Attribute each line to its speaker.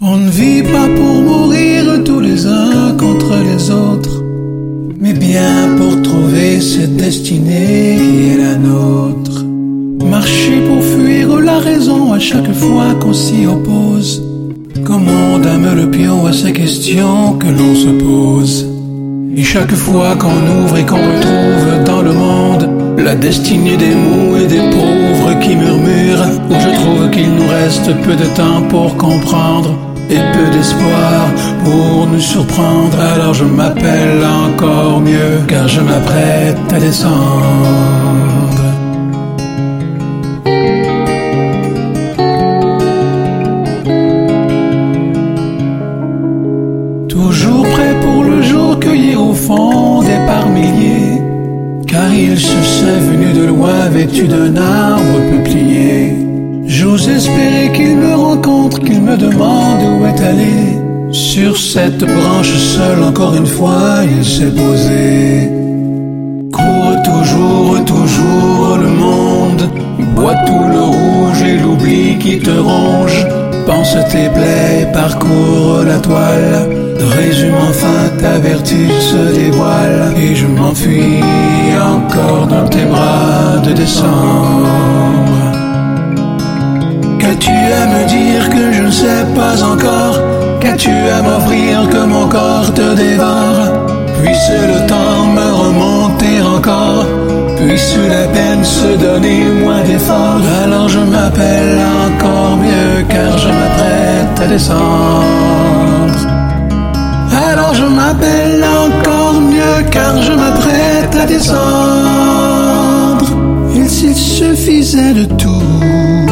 Speaker 1: On ne vit pas pour mourir tous les uns contre les autres, mais bien pour trouver cette destinée qui est la nôtre. Marcher pour fuir la raison à chaque fois qu'on s'y oppose. Comment dame le pion à ces questions que l'on se pose. Et chaque fois qu'on ouvre et qu'on retrouve dans le monde la destinée des mous et des pauvres qui murmurent, où je trouve qu'il nous reste peu de temps pour comprendre et peu d'espoir pour nous surprendre. Alors je m'appelle encore mieux car je m'apprête à descendre. Toujours prêt pour le jour cueillir au fond des par milliers. Car il se sait venu de loin vêtu d'un arbre peuplier. J'ose espérer qu'il me rencontre, qu'il me demande Sur cette branche seule, encore une fois, il s'est posé. Cours toujours, toujours le monde. Bois tout le rouge et l'oubli qui te ronge. Pense tes plaies, parcours la toile. Résume enfin ta vertu se dévoile. Et je m'enfuis encore dans tes bras de décembre. Qu'as-tu à me dire que je ne sais pas encore Qu'as-tu à m'offrir que mon corps te dévore. Puisse le temps me remonter encore. Puisse la peine se donner moins d'efforts. Alors je m'appelle encore mieux car je m'apprête à descendre. Alors je m'appelle encore mieux car je m'apprête à descendre. Il s'il suffisait de tout